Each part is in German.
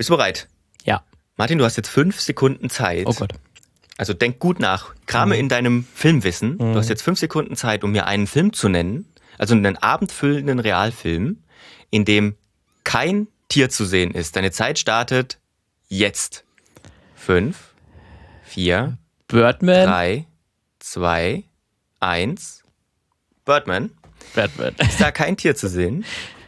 Bist du bereit? Ja. Martin, du hast jetzt fünf Sekunden Zeit. Oh Gott. Also denk gut nach. Krame in deinem Filmwissen. Du hast jetzt fünf Sekunden Zeit, um mir einen Film zu nennen, also einen abendfüllenden Realfilm, in dem kein Tier zu sehen ist. Deine Zeit startet jetzt. Fünf, vier, Birdman. drei, zwei, eins. Birdman. Birdman. Ist da kein Tier zu sehen?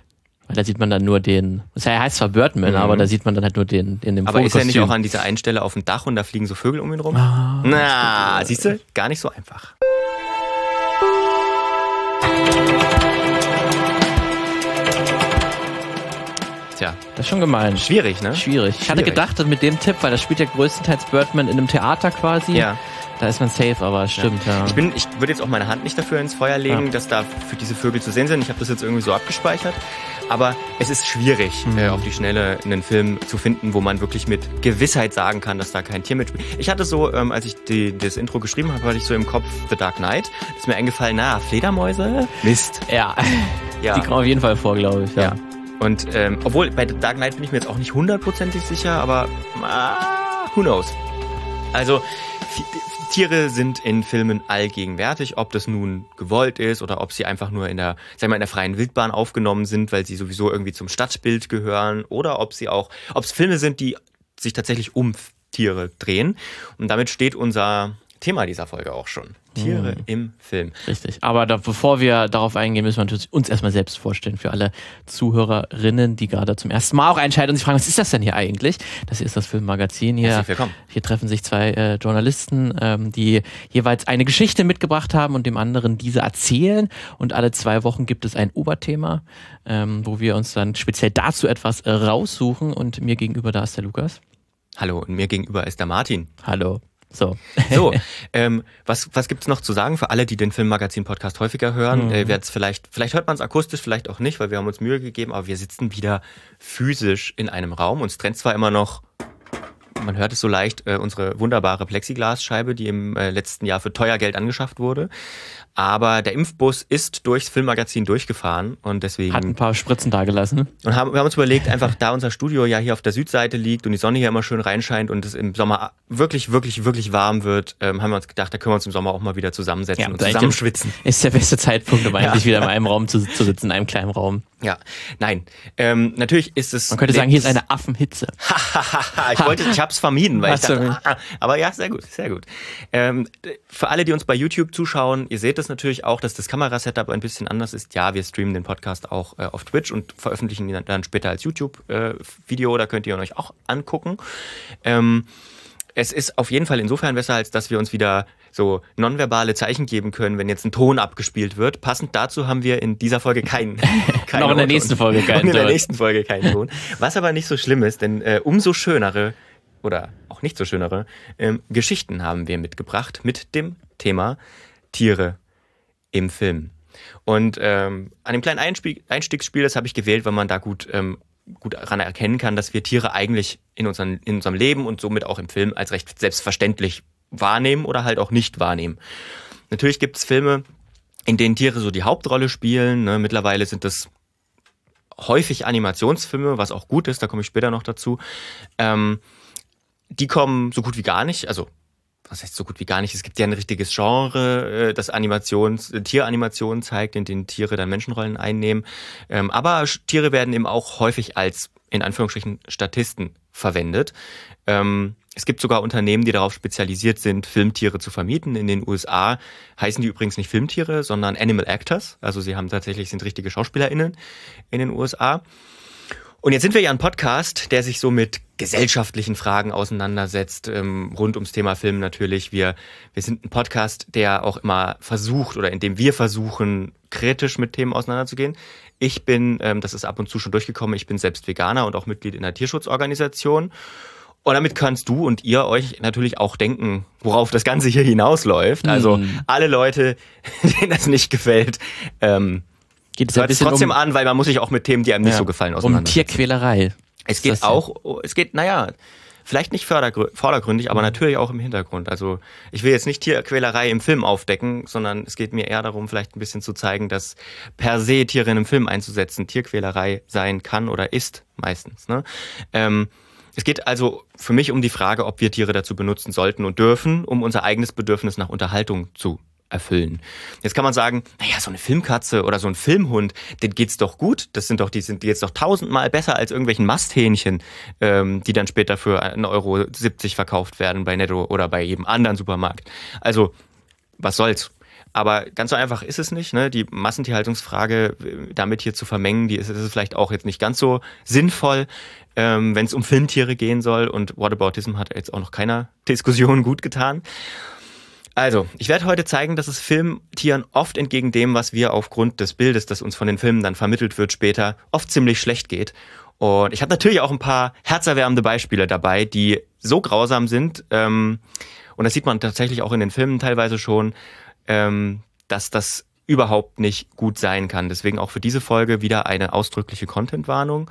Da sieht man dann nur den. Das heißt zwar Birdman, aber da sieht man dann halt nur den in dem Mhm. Aber ist er nicht auch an dieser einen Stelle auf dem Dach und da fliegen so Vögel um ihn rum? Ah, Na, siehst du? Gar nicht so einfach. Tja, Das ist schon gemein. schwierig, ne? Schwierig. Ich hatte Schwierig. gedacht, dass mit dem Tipp, weil das spielt ja größtenteils Birdman in einem Theater quasi. Ja. Da ist man safe, aber stimmt, ja. Ich, bin, ich würde jetzt auch meine Hand nicht dafür ins Feuer legen, dass da für diese Vögel zu sehen sind. Ich habe das jetzt irgendwie so abgespeichert. Aber es ist schwierig, Mhm. äh, auf die Schnelle einen Film zu finden, wo man wirklich mit Gewissheit sagen kann, dass da kein Tier mitspielt. Ich hatte so, ähm, als ich die, das Intro geschrieben habe, hatte ich so im Kopf The Dark Knight. Ist mir eingefallen, na, Fledermäuse? Mist. ja. Ja. Die kommen auf jeden Fall vor, glaube ich. Ja. Ja. Und ähm, obwohl bei The Dark Knight bin ich mir jetzt auch nicht hundertprozentig sicher, aber ah, who knows. Also Tiere sind in Filmen allgegenwärtig, ob das nun gewollt ist oder ob sie einfach nur in der, sag mal, in der freien Wildbahn aufgenommen sind, weil sie sowieso irgendwie zum Stadtbild gehören oder ob sie auch, ob es Filme sind, die sich tatsächlich um Tiere drehen. Und damit steht unser Thema dieser Folge auch schon. Tiere im Film. Richtig. Aber da, bevor wir darauf eingehen, müssen wir natürlich uns erstmal selbst vorstellen für alle Zuhörerinnen, die gerade zum ersten Mal auch einschalten und sich fragen, was ist das denn hier eigentlich? Das hier ist das Filmmagazin. Hier, hier treffen sich zwei äh, Journalisten, ähm, die jeweils eine Geschichte mitgebracht haben und dem anderen diese erzählen. Und alle zwei Wochen gibt es ein Oberthema, ähm, wo wir uns dann speziell dazu etwas äh, raussuchen. Und mir gegenüber da ist der Lukas. Hallo, und mir gegenüber ist der Martin. Hallo. So. So, ähm, was, was gibt's noch zu sagen für alle, die den Filmmagazin-Podcast häufiger hören? Äh, wird's vielleicht, vielleicht hört man es akustisch, vielleicht auch nicht, weil wir haben uns Mühe gegeben, aber wir sitzen wieder physisch in einem Raum. Uns trennt zwar immer noch, man hört es so leicht, äh, unsere wunderbare Plexiglasscheibe, die im äh, letzten Jahr für teuer Geld angeschafft wurde. Aber der Impfbus ist durchs Filmmagazin durchgefahren und deswegen. Hat ein paar Spritzen dagelassen. Und haben, wir haben uns überlegt, einfach da unser Studio ja hier auf der Südseite liegt und die Sonne hier immer schön reinscheint und es im Sommer wirklich, wirklich, wirklich warm wird, ähm, haben wir uns gedacht, da können wir uns im Sommer auch mal wieder zusammensetzen und da ich- zusammenschwitzen. Ist der beste Zeitpunkt, um eigentlich wieder in einem Raum zu, zu sitzen, in einem kleinen Raum. Ja, nein. Ähm, natürlich ist es. Man könnte sagen, hier ist eine Affenhitze. ich wollte, ich hab's vermieden, weil ich Hast du dachte, ah, aber ja, sehr gut, sehr gut. Ähm, für alle, die uns bei YouTube zuschauen, ihr seht es natürlich auch, dass das Kamerasetup ein bisschen anders ist. Ja, wir streamen den Podcast auch äh, auf Twitch und veröffentlichen ihn dann später als YouTube-Video, da könnt ihr ihn euch auch angucken. Ähm, es ist auf jeden Fall insofern besser, als dass wir uns wieder so nonverbale Zeichen geben können, wenn jetzt ein Ton abgespielt wird. Passend dazu haben wir in dieser Folge keinen. keinen Noch in der nächsten Folge keinen Und in der Ton. nächsten Folge keinen Ton. Was aber nicht so schlimm ist, denn äh, umso schönere oder auch nicht so schönere ähm, Geschichten haben wir mitgebracht mit dem Thema Tiere im Film. Und ähm, an dem kleinen Einspiel Einstiegsspiel, das habe ich gewählt, weil man da gut, ähm, gut daran erkennen kann, dass wir Tiere eigentlich in, unseren, in unserem Leben und somit auch im Film als recht selbstverständlich wahrnehmen oder halt auch nicht wahrnehmen. Natürlich gibt es Filme, in denen Tiere so die Hauptrolle spielen. Ne? Mittlerweile sind das häufig Animationsfilme, was auch gut ist, da komme ich später noch dazu. Ähm, die kommen so gut wie gar nicht, also was heißt so gut wie gar nicht? Es gibt ja ein richtiges Genre, äh, das Animations, äh, Tieranimation zeigt, in denen Tiere dann Menschenrollen einnehmen. Ähm, aber Tiere werden eben auch häufig als, in Anführungsstrichen, Statisten verwendet. Ähm, es gibt sogar Unternehmen, die darauf spezialisiert sind, Filmtiere zu vermieten. In den USA heißen die übrigens nicht Filmtiere, sondern Animal Actors. Also sie haben tatsächlich, sind richtige SchauspielerInnen in den USA. Und jetzt sind wir ja ein Podcast, der sich so mit gesellschaftlichen Fragen auseinandersetzt, ähm, rund ums Thema Film natürlich. Wir, wir sind ein Podcast, der auch immer versucht oder in dem wir versuchen, kritisch mit Themen auseinanderzugehen. Ich bin, ähm, das ist ab und zu schon durchgekommen, ich bin selbst Veganer und auch Mitglied in einer Tierschutzorganisation. Und damit kannst du und ihr euch natürlich auch denken, worauf das Ganze hier hinausläuft. Also alle Leute, denen das nicht gefällt, ähm, Geht es ein bisschen trotzdem um, an, weil man muss sich auch mit Themen, die einem nicht ja, so gefallen, um auseinander. Tierquälerei. Es geht auch, es geht, naja, vielleicht nicht vordergründig, aber natürlich auch im Hintergrund. Also ich will jetzt nicht Tierquälerei im Film aufdecken, sondern es geht mir eher darum, vielleicht ein bisschen zu zeigen, dass per se Tiere in einem Film einzusetzen Tierquälerei sein kann oder ist meistens. Ne? Ähm, Es geht also für mich um die Frage, ob wir Tiere dazu benutzen sollten und dürfen, um unser eigenes Bedürfnis nach Unterhaltung zu erfüllen. Jetzt kann man sagen, naja, so eine Filmkatze oder so ein Filmhund, denen geht's doch gut. Das sind doch, die sind jetzt doch tausendmal besser als irgendwelchen Masthähnchen, ähm, die dann später für 1,70 Euro verkauft werden bei Netto oder bei jedem anderen Supermarkt. Also, was soll's? Aber ganz so einfach ist es nicht. Ne? Die Massentierhaltungsfrage äh, damit hier zu vermengen, die ist, ist vielleicht auch jetzt nicht ganz so sinnvoll, ähm, wenn es um Filmtiere gehen soll. Und Whataboutism hat jetzt auch noch keiner Diskussion gut getan. Also, ich werde heute zeigen, dass es Filmtieren oft entgegen dem, was wir aufgrund des Bildes, das uns von den Filmen dann vermittelt wird später, oft ziemlich schlecht geht. Und ich habe natürlich auch ein paar herzerwärmende Beispiele dabei, die so grausam sind. Ähm, und das sieht man tatsächlich auch in den Filmen teilweise schon, ähm, dass das überhaupt nicht gut sein kann. Deswegen auch für diese Folge wieder eine ausdrückliche Content-Warnung.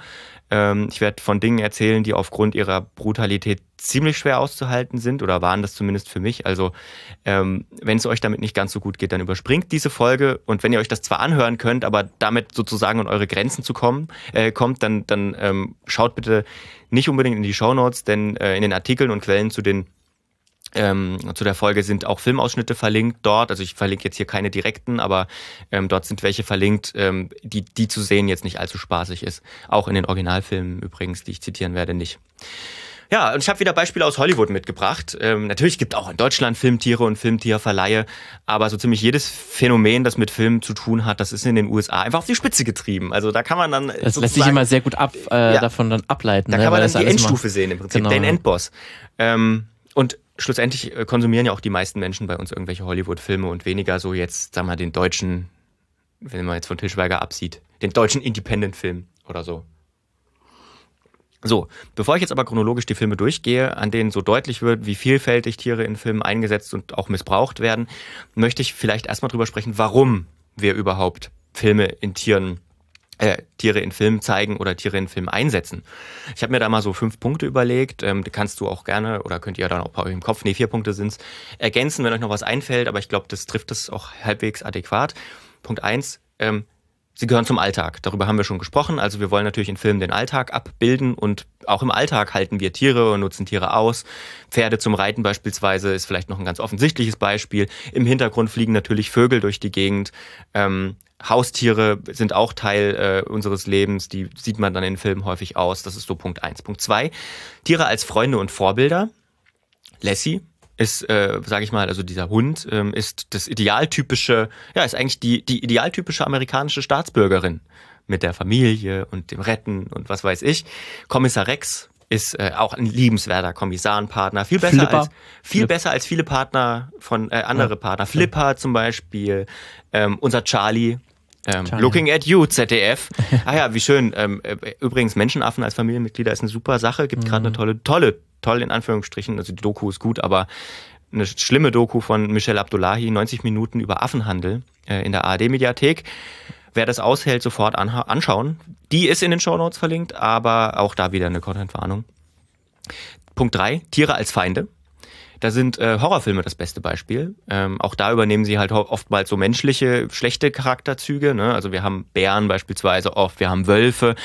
Ähm, ich werde von Dingen erzählen, die aufgrund ihrer Brutalität ziemlich schwer auszuhalten sind oder waren das zumindest für mich. Also ähm, wenn es euch damit nicht ganz so gut geht, dann überspringt diese Folge und wenn ihr euch das zwar anhören könnt, aber damit sozusagen an eure Grenzen zu kommen, äh, kommt, dann, dann ähm, schaut bitte nicht unbedingt in die Show Notes, denn äh, in den Artikeln und Quellen zu den ähm, zu der Folge sind auch Filmausschnitte verlinkt dort. Also ich verlinke jetzt hier keine direkten, aber ähm, dort sind welche verlinkt, ähm, die, die zu sehen jetzt nicht allzu spaßig ist. Auch in den Originalfilmen übrigens, die ich zitieren werde, nicht. Ja, und ich habe wieder Beispiele aus Hollywood mitgebracht. Ähm, natürlich gibt auch in Deutschland Filmtiere und Filmtierverleihe, aber so ziemlich jedes Phänomen, das mit Filmen zu tun hat, das ist in den USA einfach auf die Spitze getrieben. Also da kann man dann. Das lässt sich immer sehr gut ab, äh, ja, davon dann ableiten. Da ne, kann man dann die Endstufe sehen im Prinzip, genau. den Endboss. Ähm, und schlussendlich äh, konsumieren ja auch die meisten Menschen bei uns irgendwelche Hollywood-Filme und weniger so jetzt, sag mal, den deutschen, wenn man jetzt von Tischweiger absieht, den deutschen Independent-Film oder so. So, bevor ich jetzt aber chronologisch die Filme durchgehe, an denen so deutlich wird, wie vielfältig Tiere in Filmen eingesetzt und auch missbraucht werden, möchte ich vielleicht erstmal drüber sprechen, warum wir überhaupt Filme in Tieren äh, Tiere in Filmen zeigen oder Tiere in Filmen einsetzen. Ich habe mir da mal so fünf Punkte überlegt. Ähm, die kannst du auch gerne oder könnt ihr dann auch bei euch im Kopf, nee, vier Punkte sind's, ergänzen, wenn euch noch was einfällt, aber ich glaube, das trifft es auch halbwegs adäquat. Punkt eins, ähm, Sie gehören zum Alltag. Darüber haben wir schon gesprochen. Also wir wollen natürlich in Filmen den Alltag abbilden und auch im Alltag halten wir Tiere und nutzen Tiere aus. Pferde zum Reiten beispielsweise ist vielleicht noch ein ganz offensichtliches Beispiel. Im Hintergrund fliegen natürlich Vögel durch die Gegend. Ähm, Haustiere sind auch Teil äh, unseres Lebens, die sieht man dann in Filmen häufig aus. Das ist so Punkt eins. Punkt zwei: Tiere als Freunde und Vorbilder. Lassie ist, äh, sage ich mal, also dieser Hund ähm, ist das idealtypische, ja, ist eigentlich die, die idealtypische amerikanische Staatsbürgerin mit der Familie und dem Retten und was weiß ich. Kommissar Rex ist äh, auch ein liebenswerter Kommissarenpartner, viel besser Flipper. als viel Flip. besser als viele Partner von äh, andere ja. Partner. Flipper zum Beispiel, ähm, unser Charlie, ähm, looking at you, ZDF. ah ja, wie schön. Ähm, äh, übrigens, Menschenaffen als Familienmitglieder ist eine super Sache. Gibt mhm. gerade eine tolle, tolle, toll in Anführungsstrichen. Also die Doku ist gut, aber eine schlimme Doku von Michelle Abdullahi, 90 Minuten über Affenhandel äh, in der ARD-Mediathek. Wer das aushält, sofort anschauen. Die ist in den Show Notes verlinkt, aber auch da wieder eine Content-Warnung. Punkt drei: Tiere als Feinde. Da sind äh, Horrorfilme das beste Beispiel. Ähm, auch da übernehmen sie halt oftmals so menschliche, schlechte Charakterzüge. Ne? Also wir haben Bären beispielsweise oft, wir haben Wölfe.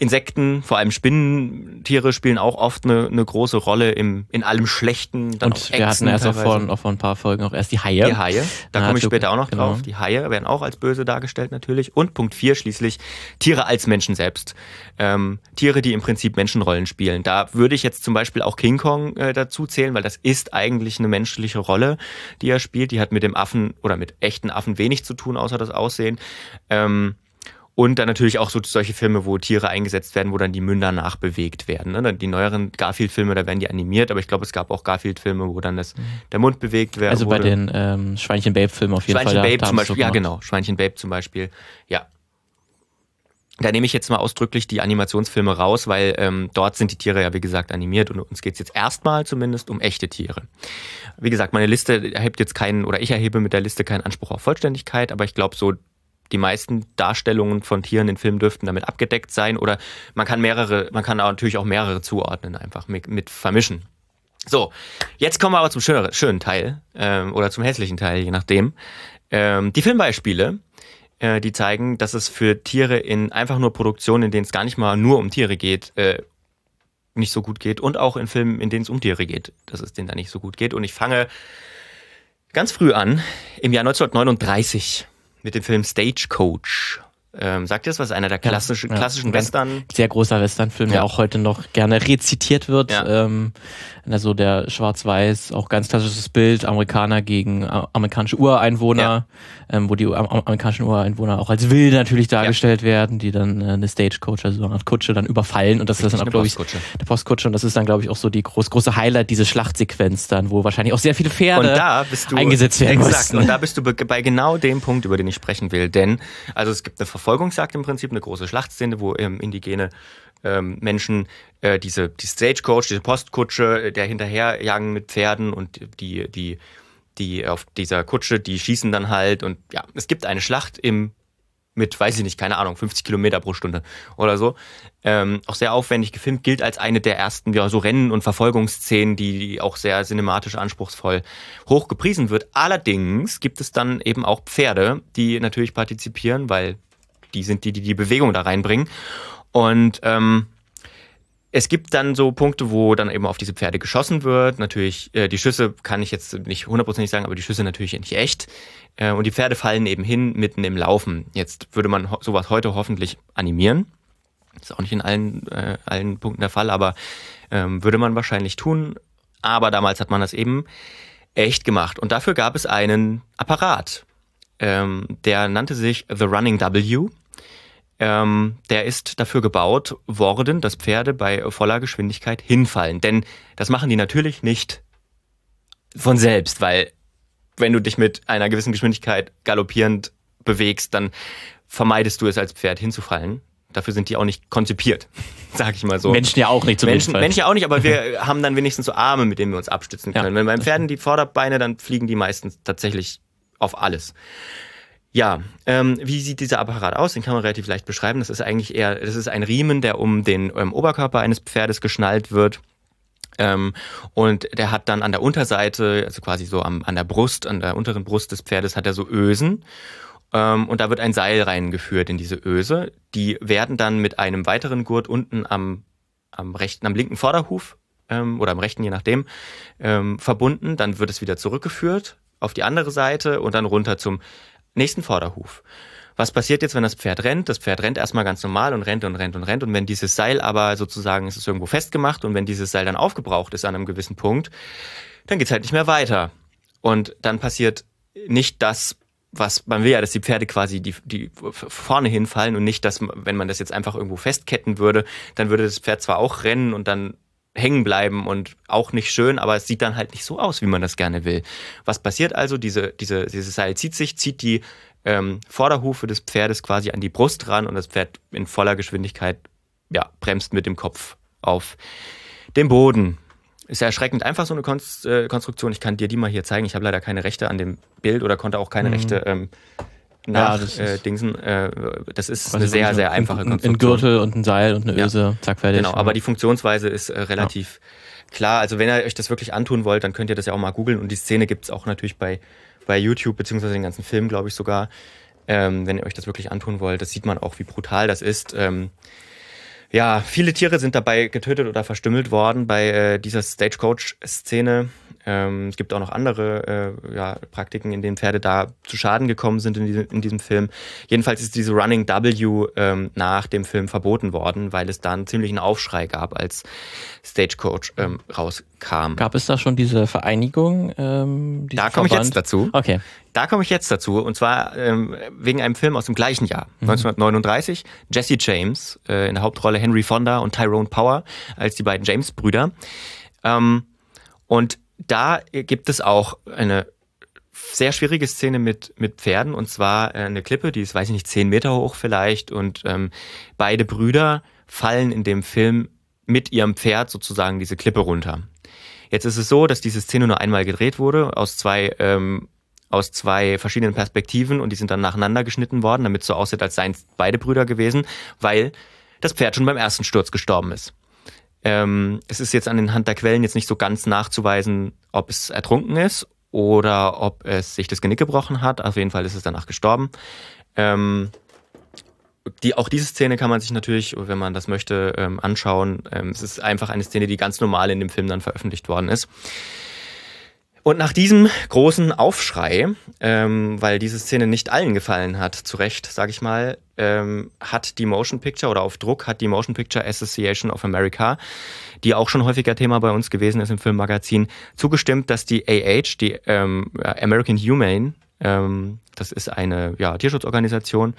Insekten, vor allem Spinnentiere, spielen auch oft eine, eine große Rolle im, in allem Schlechten. Dann und wir hatten erst auch vor, auch vor ein paar Folgen auch erst die Haie. Die Haie, da komme ich später auch noch genau. drauf. Die Haie werden auch als böse dargestellt natürlich. Und Punkt 4 schließlich, Tiere als Menschen selbst. Ähm, Tiere, die im Prinzip Menschenrollen spielen. Da würde ich jetzt zum Beispiel auch King Kong äh, dazu zählen, weil das ist eigentlich eine menschliche Rolle, die er spielt. Die hat mit dem Affen oder mit echten Affen wenig zu tun, außer das Aussehen. Ähm, und dann natürlich auch so solche Filme, wo Tiere eingesetzt werden, wo dann die Münder nachbewegt werden. Ne? Die neueren Garfield-Filme, da werden die animiert, aber ich glaube, es gab auch Garfield-Filme, wo dann das, der Mund bewegt wird. Also bei den ähm, Schweinchen-Babe-Filmen auf jeden Schweinchen Fall. Schweinchen-Babe zum Beispiel, ja genau. Schweinchen-Babe zum Beispiel, ja. Da nehme ich jetzt mal ausdrücklich die Animationsfilme raus, weil ähm, dort sind die Tiere ja, wie gesagt, animiert und uns geht es jetzt erstmal zumindest um echte Tiere. Wie gesagt, meine Liste erhebt jetzt keinen, oder ich erhebe mit der Liste keinen Anspruch auf Vollständigkeit, aber ich glaube, so die meisten Darstellungen von Tieren in Filmen dürften damit abgedeckt sein oder man kann mehrere, man kann natürlich auch mehrere zuordnen, einfach mit, mit vermischen. So, jetzt kommen wir aber zum schönen, schönen Teil ähm, oder zum hässlichen Teil, je nachdem. Ähm, die Filmbeispiele, äh, die zeigen, dass es für Tiere in einfach nur Produktionen, in denen es gar nicht mal nur um Tiere geht, äh, nicht so gut geht und auch in Filmen, in denen es um Tiere geht, dass es denen da nicht so gut geht. Und ich fange ganz früh an, im Jahr 1939 mit dem Film Stagecoach ähm, sagt ihr das was? Einer der klassischen, ja, klassischen Western? Sehr großer Westernfilm, ja. der auch heute noch gerne rezitiert wird. Ja. Ähm, also der Schwarz-Weiß, auch ganz klassisches Bild, Amerikaner gegen äh, amerikanische Ureinwohner, ja. ähm, wo die amerikanischen Ureinwohner auch als wild natürlich dargestellt werden, die dann äh, eine Stagecoach, also eine Art Kutsche dann überfallen und das ist dann auch, glaube ich, eine Postkutsche und das ist dann, glaube ich, auch so die groß, große Highlight, diese Schlachtsequenz dann, wo wahrscheinlich auch sehr viele Pferde du, eingesetzt werden exakt, mussten. Und da bist du bei genau dem Punkt, über den ich sprechen will, denn also es gibt eine Verfolgungsjagd im Prinzip, eine große Schlachtszene, wo ähm, Indigene ähm, Menschen äh, diese die Stagecoach, diese Postkutsche, äh, der hinterherjagen mit Pferden und die die die auf dieser Kutsche, die schießen dann halt und ja, es gibt eine Schlacht im mit, weiß ich nicht, keine Ahnung, 50 Kilometer pro Stunde oder so. Ähm, auch sehr aufwendig gefilmt, gilt als eine der ersten ja, so Rennen- und Verfolgungsszenen, die auch sehr cinematisch anspruchsvoll hoch gepriesen wird. Allerdings gibt es dann eben auch Pferde, die natürlich partizipieren, weil die sind die, die die Bewegung da reinbringen. Und ähm, es gibt dann so Punkte, wo dann eben auf diese Pferde geschossen wird. Natürlich, äh, die Schüsse kann ich jetzt nicht hundertprozentig sagen, aber die Schüsse natürlich nicht echt. Äh, und die Pferde fallen eben hin mitten im Laufen. Jetzt würde man sowas heute hoffentlich animieren. ist auch nicht in allen, äh, allen Punkten der Fall, aber ähm, würde man wahrscheinlich tun. Aber damals hat man das eben echt gemacht. Und dafür gab es einen Apparat. Ähm, der nannte sich The Running W. Ähm, der ist dafür gebaut worden, dass Pferde bei voller Geschwindigkeit hinfallen. Denn das machen die natürlich nicht von selbst, weil wenn du dich mit einer gewissen Geschwindigkeit galoppierend bewegst, dann vermeidest du es als Pferd hinzufallen. Dafür sind die auch nicht konzipiert, sag ich mal so. Menschen ja auch nicht zum Menschen, Menschen ja auch nicht, aber wir haben dann wenigstens so Arme, mit denen wir uns abstützen können. Ja, Wenn beim Pferden die Vorderbeine, dann fliegen die meistens tatsächlich auf alles. Ja, ähm, wie sieht dieser Apparat aus? Den kann man relativ leicht beschreiben. Das ist eigentlich eher, das ist ein Riemen, der um den ähm, Oberkörper eines Pferdes geschnallt wird. Ähm, und der hat dann an der Unterseite, also quasi so am, an der Brust, an der unteren Brust des Pferdes, hat er so Ösen. Ähm, und da wird ein Seil reingeführt in diese Öse. Die werden dann mit einem weiteren Gurt unten am, am rechten, am linken Vorderhuf ähm, oder am rechten, je nachdem, ähm, verbunden. Dann wird es wieder zurückgeführt auf die andere Seite und dann runter zum nächsten Vorderhuf. Was passiert jetzt, wenn das Pferd rennt? Das Pferd rennt erstmal ganz normal und rennt und rennt und rennt. Und wenn dieses Seil aber sozusagen, ist es irgendwo festgemacht und wenn dieses Seil dann aufgebraucht ist an einem gewissen Punkt, dann geht's halt nicht mehr weiter. Und dann passiert nicht das, was man will ja, dass die Pferde quasi die, die vorne hinfallen und nicht, dass wenn man das jetzt einfach irgendwo festketten würde, dann würde das Pferd zwar auch rennen und dann hängen bleiben und auch nicht schön, aber es sieht dann halt nicht so aus, wie man das gerne will. Was passiert also? Diese, diese, dieses Seil zieht sich, zieht die ähm, Vorderhufe des Pferdes quasi an die Brust ran und das Pferd in voller Geschwindigkeit ja, bremst mit dem Kopf auf dem Boden. Ist ja erschreckend einfach so eine Konst, äh, Konstruktion. Ich kann dir die mal hier zeigen. Ich habe leider keine Rechte an dem Bild oder konnte auch keine mhm. Rechte ähm, nach ja, das äh, Dingsen. Äh, das ist eine sehr, sehr einfache Konstruktion. Ein Gürtel und ein Seil und eine Öse, ja. zack, fertig. Genau, aber die Funktionsweise ist äh, relativ ja. klar. Also wenn ihr euch das wirklich antun wollt, dann könnt ihr das ja auch mal googeln. Und die Szene gibt es auch natürlich bei, bei YouTube, beziehungsweise den ganzen Film, glaube ich sogar. Ähm, wenn ihr euch das wirklich antun wollt, das sieht man auch, wie brutal das ist. Ähm, ja, viele Tiere sind dabei getötet oder verstümmelt worden bei äh, dieser Stagecoach-Szene. Ähm, es gibt auch noch andere äh, ja, Praktiken, in denen Pferde da zu Schaden gekommen sind in, diesem, in diesem Film. Jedenfalls ist diese Running W ähm, nach dem Film verboten worden, weil es da einen ziemlichen Aufschrei gab, als Stagecoach ähm, rauskam. Gab es da schon diese Vereinigung? Ähm, da komme ich jetzt dazu. Okay. Da komme ich jetzt dazu, und zwar ähm, wegen einem Film aus dem gleichen Jahr, mhm. 1939. Jesse James äh, in der Hauptrolle Henry Fonda und Tyrone Power als die beiden James-Brüder. Ähm, und da gibt es auch eine sehr schwierige Szene mit, mit Pferden und zwar äh, eine Klippe, die ist, weiß ich nicht, zehn Meter hoch vielleicht und ähm, beide Brüder fallen in dem Film mit ihrem Pferd sozusagen diese Klippe runter. Jetzt ist es so, dass diese Szene nur einmal gedreht wurde, aus zwei, ähm, aus zwei verschiedenen Perspektiven und die sind dann nacheinander geschnitten worden, damit es so aussieht, als seien es beide Brüder gewesen, weil das Pferd schon beim ersten Sturz gestorben ist. Ähm, es ist jetzt an den Hand der Quellen jetzt nicht so ganz nachzuweisen, ob es ertrunken ist oder ob es sich das Genick gebrochen hat. Auf jeden Fall ist es danach gestorben. Ähm, die, auch diese Szene kann man sich natürlich, wenn man das möchte, ähm, anschauen. Ähm, es ist einfach eine Szene, die ganz normal in dem Film dann veröffentlicht worden ist. Und nach diesem großen Aufschrei, ähm, weil diese Szene nicht allen gefallen hat, zu Recht, sage ich mal, ähm, hat die Motion Picture oder auf Druck hat die Motion Picture Association of America, die auch schon häufiger Thema bei uns gewesen ist im Filmmagazin, zugestimmt, dass die AH, die ähm, American Humane, ähm, das ist eine ja, Tierschutzorganisation,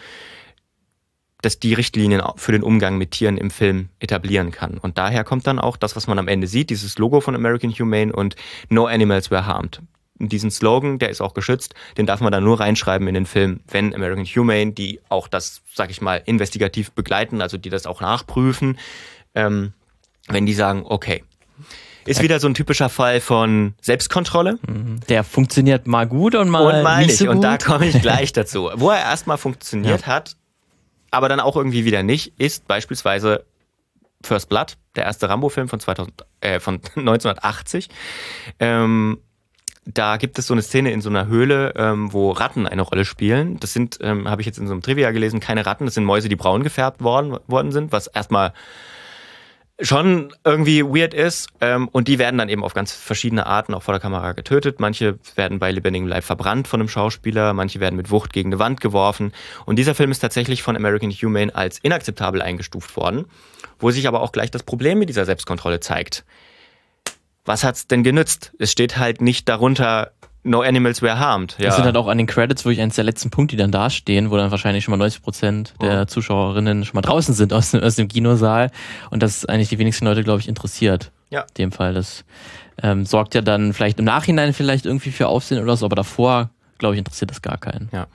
dass die Richtlinien für den Umgang mit Tieren im Film etablieren kann. Und daher kommt dann auch das, was man am Ende sieht, dieses Logo von American Humane und No Animals Were Harmed. Und diesen Slogan, der ist auch geschützt, den darf man dann nur reinschreiben in den Film, wenn American Humane, die auch das, sag ich mal, investigativ begleiten, also die das auch nachprüfen, ähm, wenn die sagen, okay, ist wieder so ein typischer Fall von Selbstkontrolle. Mhm. Der funktioniert mal gut und mal, und mal nicht. So gut. Und da komme ich gleich dazu. Wo er erstmal funktioniert ja. hat, aber dann auch irgendwie wieder nicht, ist beispielsweise First Blood, der erste Rambo-Film von, äh, von 1980. Ähm, da gibt es so eine Szene in so einer Höhle, ähm, wo Ratten eine Rolle spielen. Das sind, ähm, habe ich jetzt in so einem Trivia gelesen, keine Ratten, das sind Mäuse, die braun gefärbt worden, worden sind, was erstmal schon irgendwie weird ist. Ähm, und die werden dann eben auf ganz verschiedene Arten auch vor der Kamera getötet. Manche werden bei lebendigem Leib verbrannt von einem Schauspieler, manche werden mit Wucht gegen eine Wand geworfen. Und dieser Film ist tatsächlich von American Humane als inakzeptabel eingestuft worden, wo sich aber auch gleich das Problem mit dieser Selbstkontrolle zeigt. Was hat's denn genützt? Es steht halt nicht darunter, No Animals Were Harmed. Ja. Das sind halt auch an den Credits wirklich eines der letzten Punkte, die dann da stehen, wo dann wahrscheinlich schon mal 90 Prozent der. Zuschauerinnen schon mal draußen sind aus, aus dem Kinosaal. Und das eigentlich die wenigsten Leute, glaube ich, interessiert. Ja. In dem Fall. Das ähm, sorgt ja dann vielleicht im Nachhinein vielleicht irgendwie für Aufsehen oder so, aber davor, glaube ich, interessiert das gar keinen. Ja.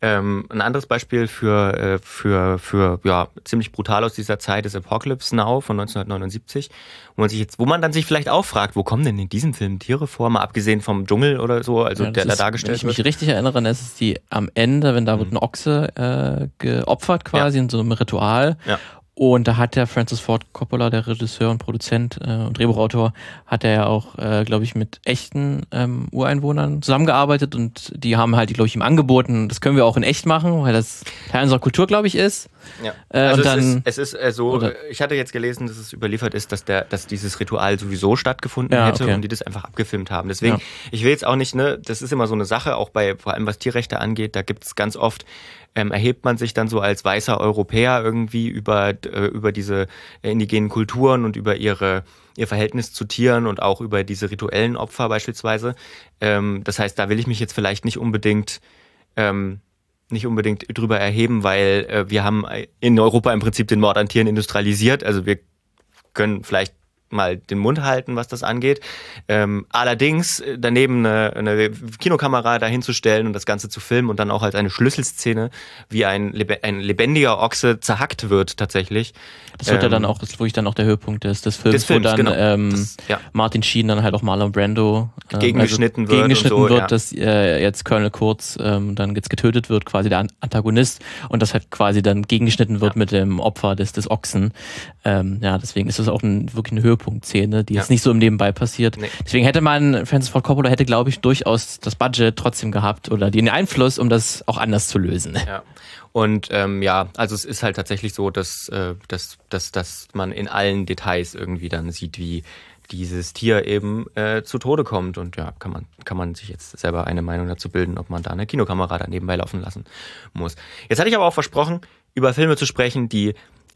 Ähm, ein anderes Beispiel für, äh, für, für ja, ziemlich brutal aus dieser Zeit ist Apocalypse Now von 1979, wo man sich jetzt, wo man dann sich vielleicht auch fragt, wo kommen denn in diesem Film Tiere vor, mal abgesehen vom Dschungel oder so, also ja, der da dargestellt wird. Wenn ich mich richtig erinnere, ist es die am Ende, wenn da mhm. wird ein Ochse äh, geopfert quasi ja. in so einem Ritual. Ja. Und da hat der Francis Ford Coppola, der Regisseur und Produzent äh, und Drehbuchautor, hat er ja auch, äh, glaube ich, mit echten ähm, Ureinwohnern zusammengearbeitet und die haben halt, glaube ich, ihm angeboten, das können wir auch in echt machen, weil das Teil unserer Kultur, glaube ich, ist. Ja. Äh, also und dann, es ist, es ist äh, so, oder? ich hatte jetzt gelesen, dass es überliefert ist, dass der, dass dieses Ritual sowieso stattgefunden ja, hätte okay. und die das einfach abgefilmt haben. Deswegen, ja. ich will jetzt auch nicht, ne, das ist immer so eine Sache, auch bei, vor allem was Tierrechte angeht, da gibt es ganz oft ähm, erhebt man sich dann so als weißer Europäer irgendwie über, äh, über diese indigenen Kulturen und über ihre, ihr Verhältnis zu Tieren und auch über diese rituellen Opfer beispielsweise. Ähm, das heißt, da will ich mich jetzt vielleicht nicht unbedingt ähm, nicht unbedingt drüber erheben, weil äh, wir haben in Europa im Prinzip den Mord an Tieren industrialisiert. Also wir können vielleicht mal den Mund halten, was das angeht. Ähm, allerdings äh, daneben eine, eine Kinokamera dahinzustellen und das Ganze zu filmen und dann auch als eine Schlüsselszene, wie ein, ein lebendiger Ochse zerhackt wird tatsächlich. Das wird ähm, ja dann auch, das ist wirklich dann auch der Höhepunkt des, des Films, des Films wo dann genau. ähm, das, ja. Martin Sheen dann halt auch Marlon Brando äh, gegengeschnitten also, wird, gegengeschnitten so, wird, ja. dass äh, jetzt Colonel Kurz ähm, dann jetzt getötet wird, quasi der Antagonist und das halt quasi dann gegengeschnitten wird ja. mit dem Opfer des, des Ochsen. Ähm, ja, deswegen ist das auch ein, wirklich ein Höhepunkt Höhepunktszene, die ja. jetzt nicht so im Nebenbei passiert. Nee. Deswegen hätte man, Francis Ford Coppola hätte, glaube ich, durchaus das Budget trotzdem gehabt oder den Einfluss, um das auch anders zu lösen. Ja. Und ähm, ja, also es ist halt tatsächlich so, dass, äh, dass, dass, dass man in allen Details irgendwie dann sieht, wie dieses Tier eben äh, zu Tode kommt. Und ja, kann man, kann man sich jetzt selber eine Meinung dazu bilden, ob man da eine Kinokamera daneben beilaufen lassen muss. Jetzt hatte ich aber auch versprochen, über Filme zu sprechen, die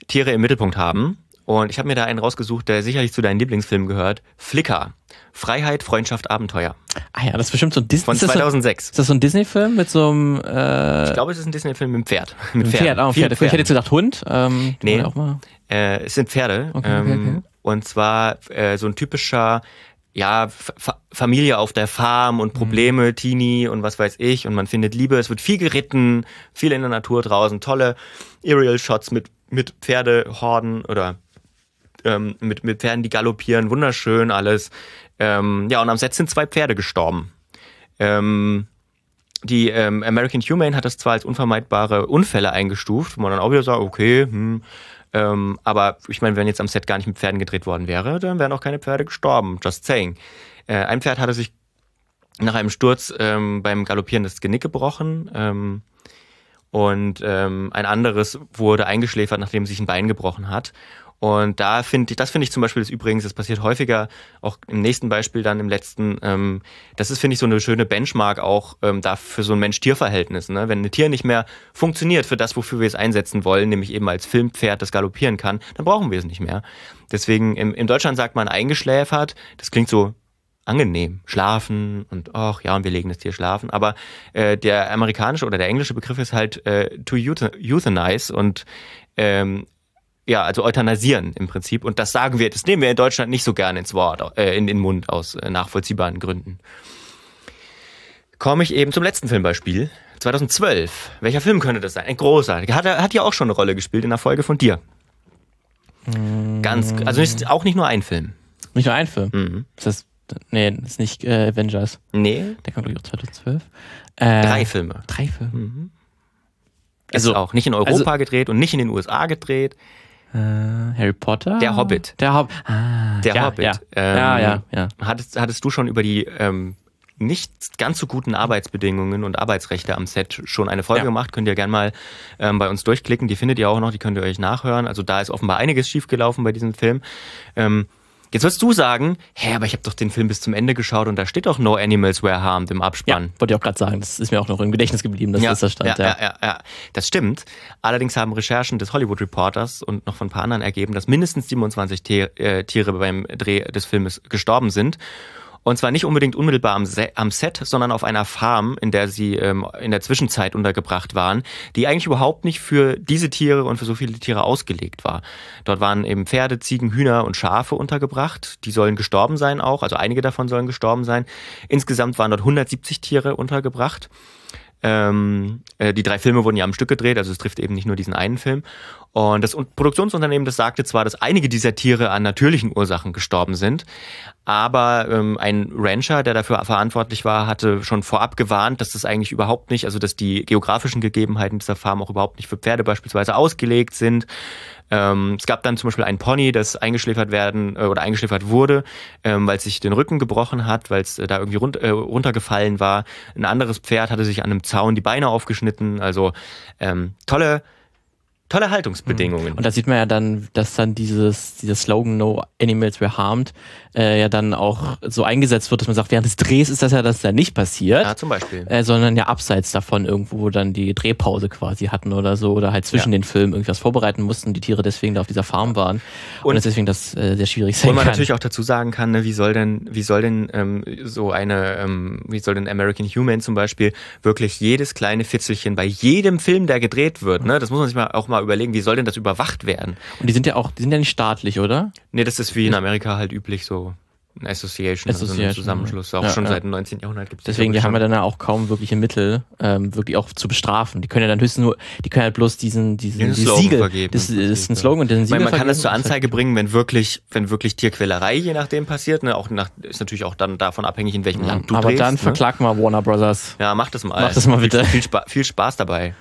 Tiere im Mittelpunkt haben. Und ich habe mir da einen rausgesucht, der sicherlich zu deinen Lieblingsfilmen gehört. Flicker. Freiheit, Freundschaft, Abenteuer. Ah ja, das ist bestimmt so ein Disney. Von 2006. Ist das, so, ein Disney-Film mit so einem. Äh ich glaube, es ist ein Disney-Film mit einem Pferd. Mit Pferd, Pferd auch. Pferd. Ich hätte jetzt gedacht Hund. Ähm, nee, auch mal. Äh, es sind Pferde. Okay, okay, ähm, okay. Und zwar äh, so ein typischer ja, F Familie auf der Farm und Probleme, mhm. Teenie und was weiß ich. Und man findet Liebe. Es wird viel geritten, viel in der Natur draußen, tolle Aerial-Shots mit, mit Pferdehorden oder ähm, mit, mit Pferden, die galoppieren, wunderschön alles. Ähm, ja, und am Set sind zwei Pferde gestorben. Ähm, die ähm, American Humane hat das zwar als unvermeidbare Unfälle eingestuft, wo man dann auch wieder sagt, okay, hm, ähm, aber ich meine, wenn jetzt am Set gar nicht mit Pferden gedreht worden wäre, dann wären auch keine Pferde gestorben. Just saying. Äh, ein Pferd hatte sich nach einem Sturz ähm, beim Galoppieren das Genick gebrochen. Ähm, und ähm, ein anderes wurde eingeschläfert, nachdem sich ein Bein gebrochen hat. Und da finde ich, das finde ich zum Beispiel ist übrigens, das passiert häufiger, auch im nächsten Beispiel dann im letzten, ähm, das ist, finde ich, so eine schöne Benchmark auch ähm, da für so ein Mensch-Tier-Verhältnis. Ne? Wenn ein Tier nicht mehr funktioniert für das, wofür wir es einsetzen wollen, nämlich eben als Filmpferd, das galoppieren kann, dann brauchen wir es nicht mehr. Deswegen, im, in Deutschland sagt man eingeschläfert, das klingt so angenehm. Schlafen und ach ja, und wir legen das Tier schlafen. Aber äh, der amerikanische oder der englische Begriff ist halt äh, to euthanize und ähm, ja, also euthanasieren im Prinzip. Und das sagen wir, das nehmen wir in Deutschland nicht so gerne ins Wort, äh, in den Mund aus äh, nachvollziehbaren Gründen. Komme ich eben zum letzten Filmbeispiel. 2012. Welcher Film könnte das sein? Ein großer. Hat, hat ja auch schon eine Rolle gespielt in der Folge von dir. Ganz, also ist auch nicht nur ein Film. Nicht nur ein Film. Mhm. Ist das, nee, das ist nicht äh, Avengers. Nee, Der kommt glaube ich auch 2012. Äh, drei Filme. Drei Filme. Mhm. Also- ist auch nicht in Europa gedreht und nicht in den USA gedreht. Äh, Harry Potter? Der Hobbit. Der Hobbit. Ah, Der ja, Hobbit. Ja. Ähm, ja, ja, ja. Hattest, hattest du schon über die ähm, nicht ganz so guten Arbeitsbedingungen und Arbeitsrechte am Set schon eine Folge Ja. gemacht? Könnt ihr gerne mal ähm, bei uns durchklicken. Die findet ihr auch noch, die könnt ihr euch nachhören. Also da ist offenbar einiges schiefgelaufen bei diesem Film. Ähm, jetzt wirst du sagen, hä, aber ich habe doch den Film bis zum Ende geschaut und da steht doch No Animals Were Harmed im Ja, Abspann. wollte ich auch gerade sagen. Das ist mir auch noch im Gedächtnis geblieben, dass das da stand. ja, ja, ja, ja, das stimmt. Allerdings haben Recherchen des Hollywood Reporters und noch von ein paar anderen ergeben, dass mindestens 27 Tier, äh, Tiere beim Dreh des Filmes gestorben sind. Und zwar nicht unbedingt unmittelbar am, Se am Set, sondern auf einer Farm, in der sie ähm, in der Zwischenzeit untergebracht waren, die eigentlich überhaupt nicht für diese Tiere und für so viele Tiere ausgelegt war. Dort waren eben Pferde, Ziegen, Hühner und Schafe untergebracht. Die sollen gestorben sein auch, also einige davon sollen gestorben sein. Insgesamt waren dort 170 Tiere untergebracht. Ähm, äh, die drei Filme wurden ja am Stück gedreht, also es trifft eben nicht nur diesen einen Film. Und das Un- Produktionsunternehmen, das sagte zwar, dass einige dieser Tiere an natürlichen Ursachen gestorben sind, aber ähm, ein Rancher, der dafür verantwortlich war, hatte schon vorab gewarnt, dass das eigentlich überhaupt nicht, also dass die geografischen Gegebenheiten dieser Farm auch überhaupt nicht für Pferde beispielsweise ausgelegt sind. Ähm, es gab dann zum Beispiel ein Pony, das eingeschläfert werden äh, oder eingeschläfert wurde, ähm, weil es sich den Rücken gebrochen hat, weil es äh, da irgendwie run äh, runtergefallen war. Ein anderes Pferd hatte sich an einem Zaun die Beine aufgeschnitten. Also ähm, tolle, tolle Haltungsbedingungen. Und da sieht man ja dann, dass dann dieses, dieser Slogan No Animals Were Harmed äh, ja dann auch so eingesetzt wird, dass man sagt, während des Drehs ist das ja das ja nicht passiert. ja, zum Beispiel. Äh, sondern ja abseits davon irgendwo dann die Drehpause quasi hatten oder so oder halt zwischen Ja. den Filmen irgendwas vorbereiten mussten, die Tiere deswegen da auf dieser Farm waren und, Und- dass deswegen das äh, sehr schwierig sein Wo man kann. natürlich auch dazu sagen kann, ne, wie soll denn, wie soll denn ähm, so eine, ähm, wie soll denn American Human zum Beispiel wirklich jedes kleine Fitzelchen bei jedem Film, der gedreht wird, ne, das muss man sich mal auch mal überlegen, wie soll denn das überwacht werden? und die sind ja auch, die sind ja nicht staatlich, oder? Nee, das ist wie in Amerika halt üblich so. Ein Association, also ein Association, Zusammenschluss. Auch ja, schon ja. seit dem 19. Jahrhundert gibt es Deswegen, die haben ja dann ja auch kaum wirkliche Mittel, ähm, wirklich auch zu bestrafen. Die können ja dann höchstens nur, die können halt bloß diesen, diesen, Den Slogan Siegel, vergeben, das im ist ein. Slogan und den meine, Siegel man kann das zur. Anzeige bringen, wenn wirklich, wenn wirklich Tierquälerei je nachdem passiert. Ne? Auch nach, ist natürlich auch dann davon abhängig, in welchem Land du Aber drehst. dann ne? verklag mal Warner Brothers. Ja, mach das mal. Mach das mal bitte. Viel, viel, Spa viel Spaß dabei.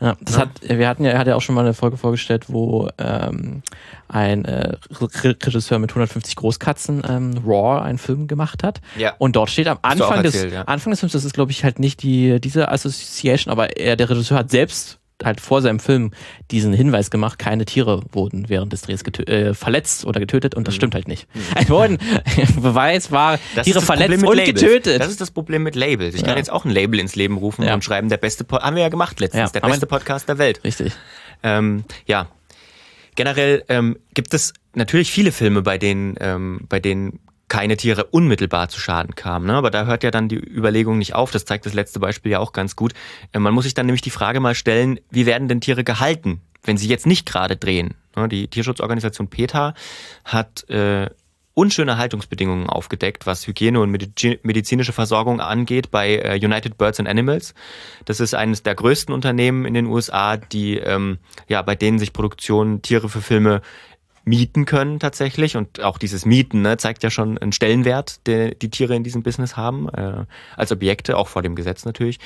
Ja, das Ja. hat, wir hatten ja, er hat ja auch schon mal eine Folge vorgestellt, wo ähm, ein äh, Re- Regisseur mit 150 Großkatzen ähm, Raw einen Film gemacht hat. Ja. Und dort steht am Anfang des, erzählt, ja. Anfang des Films, das ist glaube ich halt nicht die diese Association, aber er, der Regisseur hat selbst halt vor seinem Film diesen Hinweis gemacht, keine Tiere wurden während des Drehs äh, verletzt oder getötet und das stimmt halt nicht. Es wurden, Beweis war, Mhm. Das Tiere verletzt und Labels. getötet. Das ist das Problem mit Labels. Ich Ja. kann jetzt auch ein Label ins Leben rufen Ja. und schreiben, der beste, po haben wir ja gemacht letztens, Ja, der beste Podcast der Welt. Richtig. Ähm, ja. Generell ähm, gibt es natürlich viele Filme, bei denen, ähm, bei denen keine Tiere unmittelbar zu Schaden kamen. Ne? Aber da hört ja dann die Überlegung nicht auf. Das zeigt das letzte Beispiel ja auch ganz gut. Äh, man muss sich dann nämlich die Frage mal stellen, wie werden denn Tiere gehalten, wenn sie jetzt nicht gerade drehen? Ne? Die Tierschutzorganisation PETA hat äh, unschöne Haltungsbedingungen aufgedeckt, was Hygiene und Medizi- medizinische Versorgung angeht bei äh, United Birds and Animals. Das ist eines der größten Unternehmen in den USA, die ähm, ja bei denen sich Produktionen Tiere für Filme mieten können tatsächlich und auch dieses Mieten ne, zeigt ja schon einen Stellenwert, der die Tiere in diesem Business haben äh, als Objekte, auch vor dem Gesetz natürlich.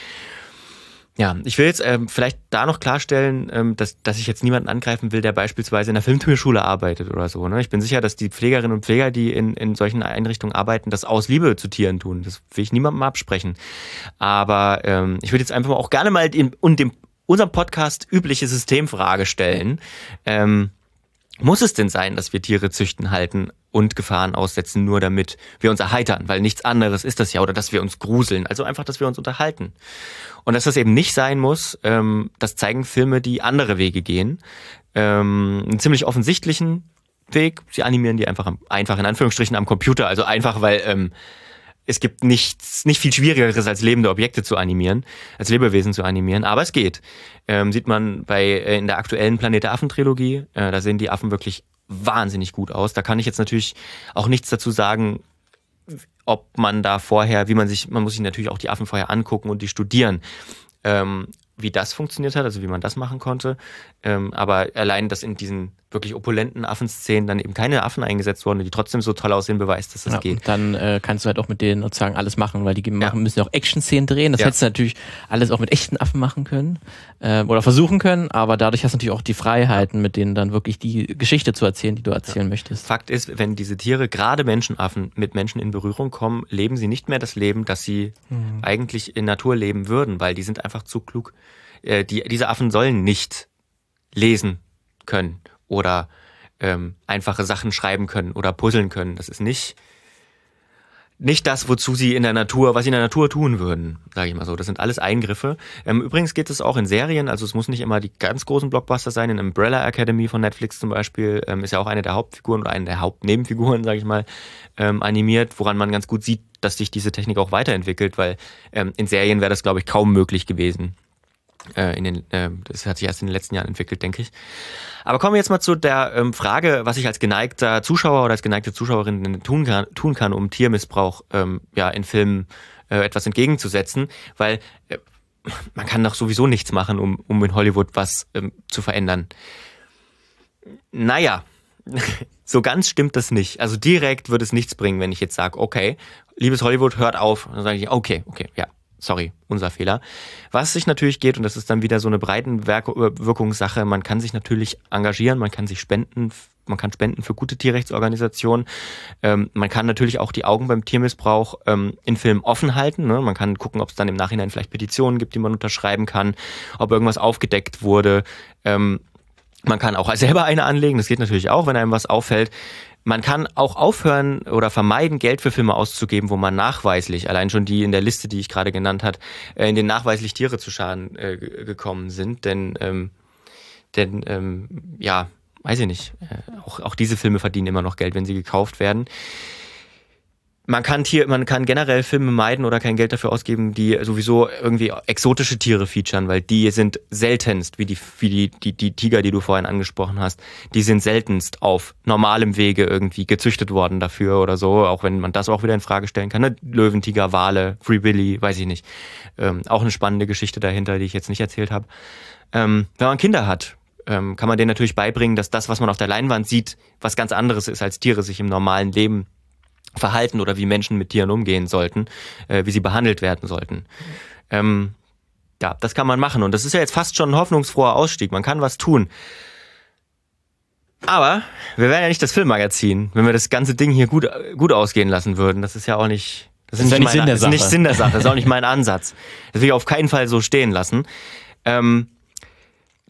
Ja, ich will jetzt ähm, vielleicht da noch klarstellen, ähm, dass, dass ich jetzt niemanden angreifen will, der beispielsweise in der Filmtürschule arbeitet oder so. Ne? Ich bin sicher, dass die Pflegerinnen und Pfleger, die in, in solchen Einrichtungen arbeiten, das aus Liebe zu Tieren tun. Das will ich niemandem absprechen. Aber ähm, ich würde jetzt einfach mal auch gerne mal den, und dem unserem Podcast übliche Systemfrage stellen. Ähm, muss es denn sein, dass wir Tiere züchten, halten und Gefahren aussetzen, nur damit wir uns erheitern? Weil nichts anderes ist das ja, oder dass wir uns gruseln. Also einfach, dass wir uns unterhalten. Und dass das eben nicht sein muss, ähm, das zeigen Filme, die andere Wege gehen. Ähm, einen ziemlich offensichtlichen Weg. Sie animieren die einfach, einfach in Anführungsstrichen am Computer. Also einfach, weil ähm, es gibt nichts, nicht viel Schwierigeres als lebende Objekte zu animieren, als Lebewesen zu animieren, aber es geht. Ähm, sieht man bei äh, in der aktuellen Planet der Affen Trilogie, äh, da sehen die Affen wirklich wahnsinnig gut aus. Da kann ich jetzt natürlich auch nichts dazu sagen, ob man da vorher, wie man sich, man muss sich natürlich auch die Affen vorher angucken und die studieren. Ähm, wie das funktioniert hat, also wie man das machen konnte. Ähm, aber allein, dass in diesen wirklich opulenten Affenszenen dann eben keine Affen eingesetzt wurden, die trotzdem so toll aussehen, beweist, dass das ja, geht. dann äh, kannst du halt auch mit denen sozusagen alles machen, weil die machen, ja. müssen ja auch Action-Szenen drehen. Das ja. hättest du natürlich alles auch mit echten Affen machen können äh, oder versuchen können, aber dadurch hast du natürlich auch die Freiheiten, mit denen dann wirklich die Geschichte zu erzählen, die du erzählen möchtest. Fakt ist, wenn diese Tiere, gerade Menschenaffen, mit Menschen in Berührung kommen, leben sie nicht mehr das Leben, das sie mhm. eigentlich in Natur leben würden, weil die sind einfach zu klug. Äh, die, diese Affen sollen nicht lesen können oder ähm, einfache Sachen schreiben können oder puzzeln können. Das ist nicht nicht das, wozu sie in der Natur, was sie in der Natur tun würden, sage ich mal so. Das sind alles Eingriffe. Ähm, übrigens geht es auch in Serien, also es muss nicht immer die ganz großen Blockbuster sein. In Umbrella Academy von Netflix zum Beispiel ähm, ist ja auch eine der Hauptfiguren oder eine der Hauptnebenfiguren, sage ich mal, ähm, animiert, woran man ganz gut sieht, dass sich diese Technik auch weiterentwickelt, weil ähm, in Serien wäre das, glaube ich, kaum möglich gewesen. Äh, in den, äh, das hat sich erst in den letzten Jahren entwickelt, denke ich. Aber kommen wir jetzt mal zu der ähm, Frage, was ich als geneigter Zuschauer oder als geneigte Zuschauerin tun kann, tun kann um Tiermissbrauch ähm, ja, in Filmen äh, etwas entgegenzusetzen, weil äh, man kann doch sowieso nichts machen, um, um in Hollywood was ähm, zu verändern. Naja, so ganz stimmt das nicht. Also direkt würde es nichts bringen, wenn ich jetzt sage, okay, liebes Hollywood, hört auf. dann sage ich, okay, okay, ja, Sorry, unser Fehler. Was sich natürlich geht, und das ist dann wieder so eine Breitenwirkungssache, man kann sich natürlich engagieren, man kann sich spenden, man kann spenden für gute Tierrechtsorganisationen. Ähm, man kann natürlich auch die Augen beim Tiermissbrauch ähm, in Filmen offen halten. Ne? Man kann gucken, ob es dann im Nachhinein vielleicht Petitionen gibt, die man unterschreiben kann, ob irgendwas aufgedeckt wurde. Ähm, man kann auch selber eine anlegen, das geht natürlich auch, wenn einem was auffällt. Man kann auch aufhören oder vermeiden, Geld für Filme auszugeben, wo man nachweislich, allein schon die in der Liste, die ich gerade genannt hat, äh, in denen nachweislich Tiere zu Schaden äh, gekommen sind. Denn, ähm, denn ähm, ja, weiß ich nicht, äh, auch, auch diese Filme verdienen immer noch Geld, wenn sie gekauft werden man kann Tier, man kann generell Filme meiden oder kein Geld dafür ausgeben, die sowieso irgendwie exotische Tiere featuren, weil die sind seltenst, wie die, wie die, die, die Tiger, die du vorhin angesprochen hast, die sind seltenst auf normalem Wege irgendwie gezüchtet worden dafür oder so, auch wenn man das auch wieder in Frage stellen kann. Ne? Löwentiger, Wale, Free Willy, weiß ich nicht. Ähm, auch eine spannende Geschichte dahinter, die ich jetzt nicht erzählt habe. Ähm, wenn man Kinder hat, ähm, kann man denen natürlich beibringen, dass das, was man auf der Leinwand sieht, was ganz anderes ist, als Tiere sich im normalen Leben verhalten oder wie Menschen mit Tieren umgehen sollten, äh, wie sie behandelt werden sollten. Ähm, ja, das kann man machen. Und das ist ja jetzt fast schon ein hoffnungsfroher Ausstieg. Man kann was tun. Aber wir wären ja nicht das Filmmagazin, wenn wir das ganze Ding hier gut, gut ausgehen lassen würden. Das ist ja auch nicht, das, das ist, nicht, mein, Sinn ist nicht Sinn der Sache. Das ist auch nicht mein Ansatz. Das will ich auf keinen Fall so stehen lassen. Ähm,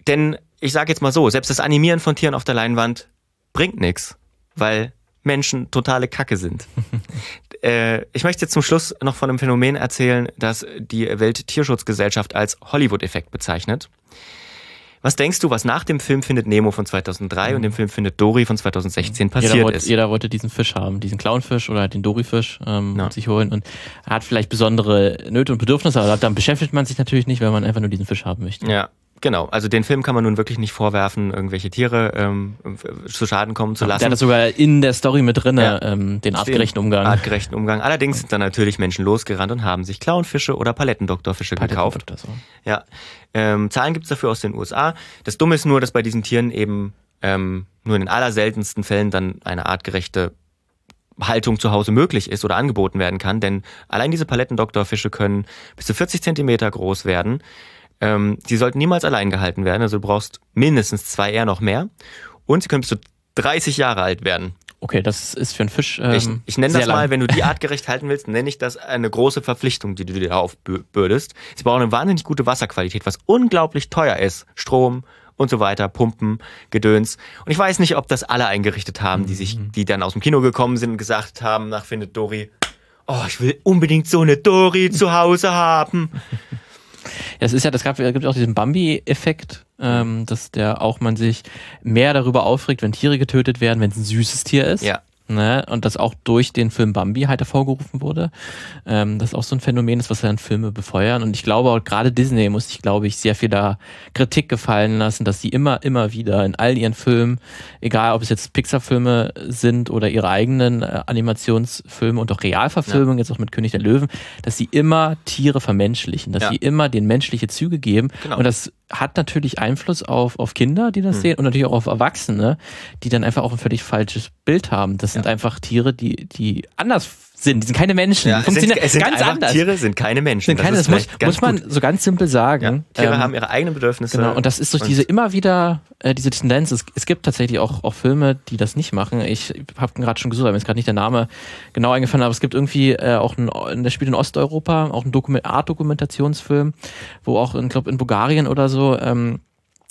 denn ich sage jetzt mal so, selbst das Animieren von Tieren auf der Leinwand bringt nichts, weil Menschen totale Kacke sind. äh, ich möchte jetzt zum Schluss noch von einem Phänomen erzählen, das die Welttierschutzgesellschaft als Hollywood-Effekt bezeichnet. Was denkst du, was nach dem Film Findet Nemo von 2003 mhm. und dem Film Findet Dory von 2016 passiert jeder wollte, ist? Jeder wollte diesen Fisch haben, diesen Clownfisch oder den Dory-Fisch ähm, ja. sich holen und hat vielleicht besondere Nöte und Bedürfnisse, aber dann beschäftigt man sich natürlich nicht, weil man einfach nur diesen Fisch haben möchte. Ja, Genau, also den Film kann man nun wirklich nicht vorwerfen, irgendwelche Tiere ähm, zu Schaden kommen zu lassen. Der hat sogar in der Story mit drin, ja. ähm, den artgerechten Umgang. Artgerechten Umgang. Allerdings sind dann natürlich Menschen losgerannt und haben sich Clownfische oder Palettendoktorfische gekauft. So. Ja, ähm, Zahlen gibt's dafür aus den USA. Das Dumme ist nur, dass bei diesen Tieren eben ähm, nur in den allerseltensten Fällen dann eine artgerechte Haltung zu Hause möglich ist oder angeboten werden kann, denn allein diese Palettendoktorfische können bis zu 40 Zentimeter groß werden. Ähm, sie sollten niemals allein gehalten werden, also du brauchst mindestens zwei, eher noch mehr. Und sie können bis zu 30 Jahre alt werden. Okay, das ist für einen Fisch. Ähm, ich ich nenne das lang. mal, wenn du die artgerecht halten willst, nenne ich das eine große Verpflichtung, die du dir aufbürdest. Sie brauchen eine wahnsinnig gute Wasserqualität, was unglaublich teuer ist. Strom und so weiter, Pumpen, Gedöns. Und ich weiß nicht, ob das alle eingerichtet haben, die sich, die dann aus dem Kino gekommen sind und gesagt haben, nach Findet Dory, oh, ich will unbedingt so eine Dory zu Hause haben. Ja, es ist ja, das gab, gibt auch diesen Bambi-Effekt, ähm, dass der auch man sich mehr darüber aufregt, wenn Tiere getötet werden, wenn es ein süßes Tier ist. Ja. Ne? Und das auch durch den Film Bambi halt hervorgerufen wurde. Ähm, das ist auch so ein Phänomen ist, was dann Filme befeuern. Und ich glaube auch gerade Disney muss sich, glaube ich, sehr viel da Kritik gefallen lassen, dass sie immer, immer wieder in all ihren Filmen, egal ob es jetzt Pixar-Filme sind oder ihre eigenen äh, Animationsfilme und auch Realverfilmungen, jetzt auch mit König der Löwen, dass sie immer Tiere vermenschlichen, dass Ja. sie immer den menschliche Züge geben. Genau. Und das hat natürlich Einfluss auf, auf Kinder, die das sehen und natürlich auch auf Erwachsene, die dann einfach auch ein völlig falsches Bild haben. Das sind einfach Tiere, die, die anders sind. Die sind keine Menschen. Ja, die es sind, funktionieren sind ganz anders. Tiere sind keine Menschen. sind keine, das ist muss, muss man gut. so ganz simpel sagen. Ja, Tiere Ähm, haben ihre eigenen Bedürfnisse. Genau, und das ist durch diese immer wieder, äh, diese Tendenz, es, es gibt tatsächlich auch, auch Filme, die das nicht machen. Ich habe gerade schon gesucht, aber mir ist gerade nicht der Name genau eingefallen, aber es gibt irgendwie äh, auch ein, der spielt in Osteuropa, auch ein Dokument, Art-Dokumentationsfilm, wo auch, ich glaube in Bulgarien oder so, ähm,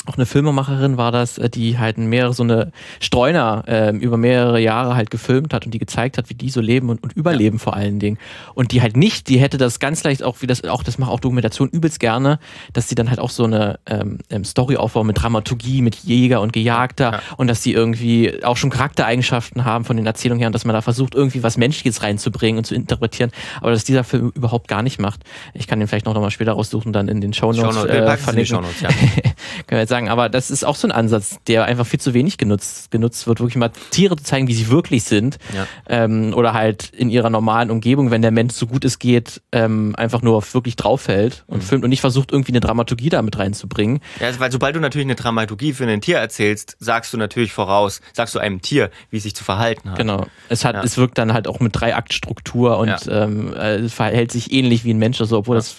auch eine Filmemacherin war das, äh, die halt mehrere so eine Streuner ähm, über mehrere Jahre halt gefilmt hat und die gezeigt hat, wie die so leben und, und überleben vor allen Dingen. Und die halt nicht, die hätte das ganz leicht auch, wie das auch, das macht auch Dokumentation übelst gerne, dass sie dann halt auch so eine ähm, ähm, Story aufbauen mit Dramaturgie, mit Jäger und Gejagter Ja. und dass die irgendwie auch schon Charaktereigenschaften haben von den Erzählungen her und dass man da versucht, irgendwie was Menschliches reinzubringen und zu interpretieren, aber dass dieser Film überhaupt gar nicht macht. Ich kann den vielleicht noch mal später raussuchen, dann in den Shownotes Shownotes, äh, verlinken. Shownotes, ja. Können wir jetzt sagen, aber das ist auch so ein Ansatz, der einfach viel zu wenig genutzt, genutzt wird, wirklich mal Tiere zu zeigen, wie sie wirklich sind. Ja. Ähm, oder halt in ihrer normalen Umgebung, wenn der Mensch so gut es geht, ähm, einfach nur wirklich drauffällt Mhm. und filmt und nicht versucht, irgendwie eine Dramaturgie da mit reinzubringen. Ja, weil sobald du natürlich eine Dramaturgie für ein Tier erzählst, sagst du natürlich voraus, sagst du einem Tier, wie es sich zu verhalten hat. Genau. Es hat, Ja. es wirkt dann halt auch mit Drei-Akt-Struktur und Ja. ähm, äh, es verhält sich ähnlich wie ein Mensch, also obwohl das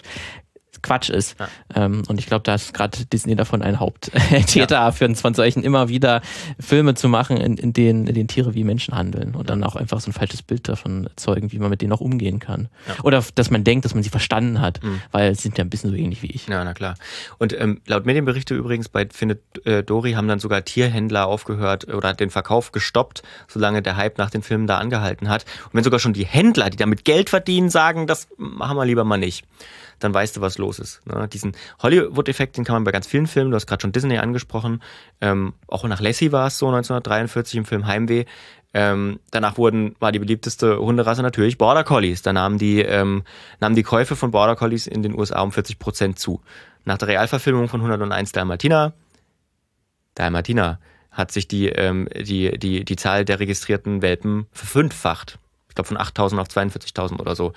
Quatsch ist. Ja. Ähm, und ich glaube, da ist gerade Disney davon ein Haupttäter für von solchen immer wieder Filme zu machen, in, in, denen, in denen Tiere wie Menschen handeln und dann auch einfach so ein falsches Bild davon erzeugen, wie man mit denen auch umgehen kann. Ja. Oder dass man denkt, dass man sie verstanden hat, Mhm. weil sie sind ja ein bisschen so ähnlich wie ich. Ja, na klar. Und ähm, laut Medienberichte übrigens bei Findet äh, Dory haben dann sogar Tierhändler aufgehört oder den Verkauf gestoppt, solange der Hype nach den Filmen da angehalten hat. Und wenn sogar schon die Händler, die damit Geld verdienen, sagen, das machen wir lieber mal nicht, dann weißt du, was los ist. Ne? Diesen Hollywood-Effekt, den kann man bei ganz vielen Filmen, du hast gerade schon Disney angesprochen, ähm, auch nach Lassie war es so 1943 im Film Heimweh. Ähm, danach wurden, war die beliebteste Hunderasse natürlich Border Collies. Da nahmen die, ähm, nahmen die Käufe von Border Collies in den USA um 40 Prozent zu. Nach der Realverfilmung von 101 Dalmatiner, Dalmatiner, hat sich die, ähm, die, die, die Zahl der registrierten Welpen verfünffacht. Ich glaube von 8.000 auf 42.000 oder so.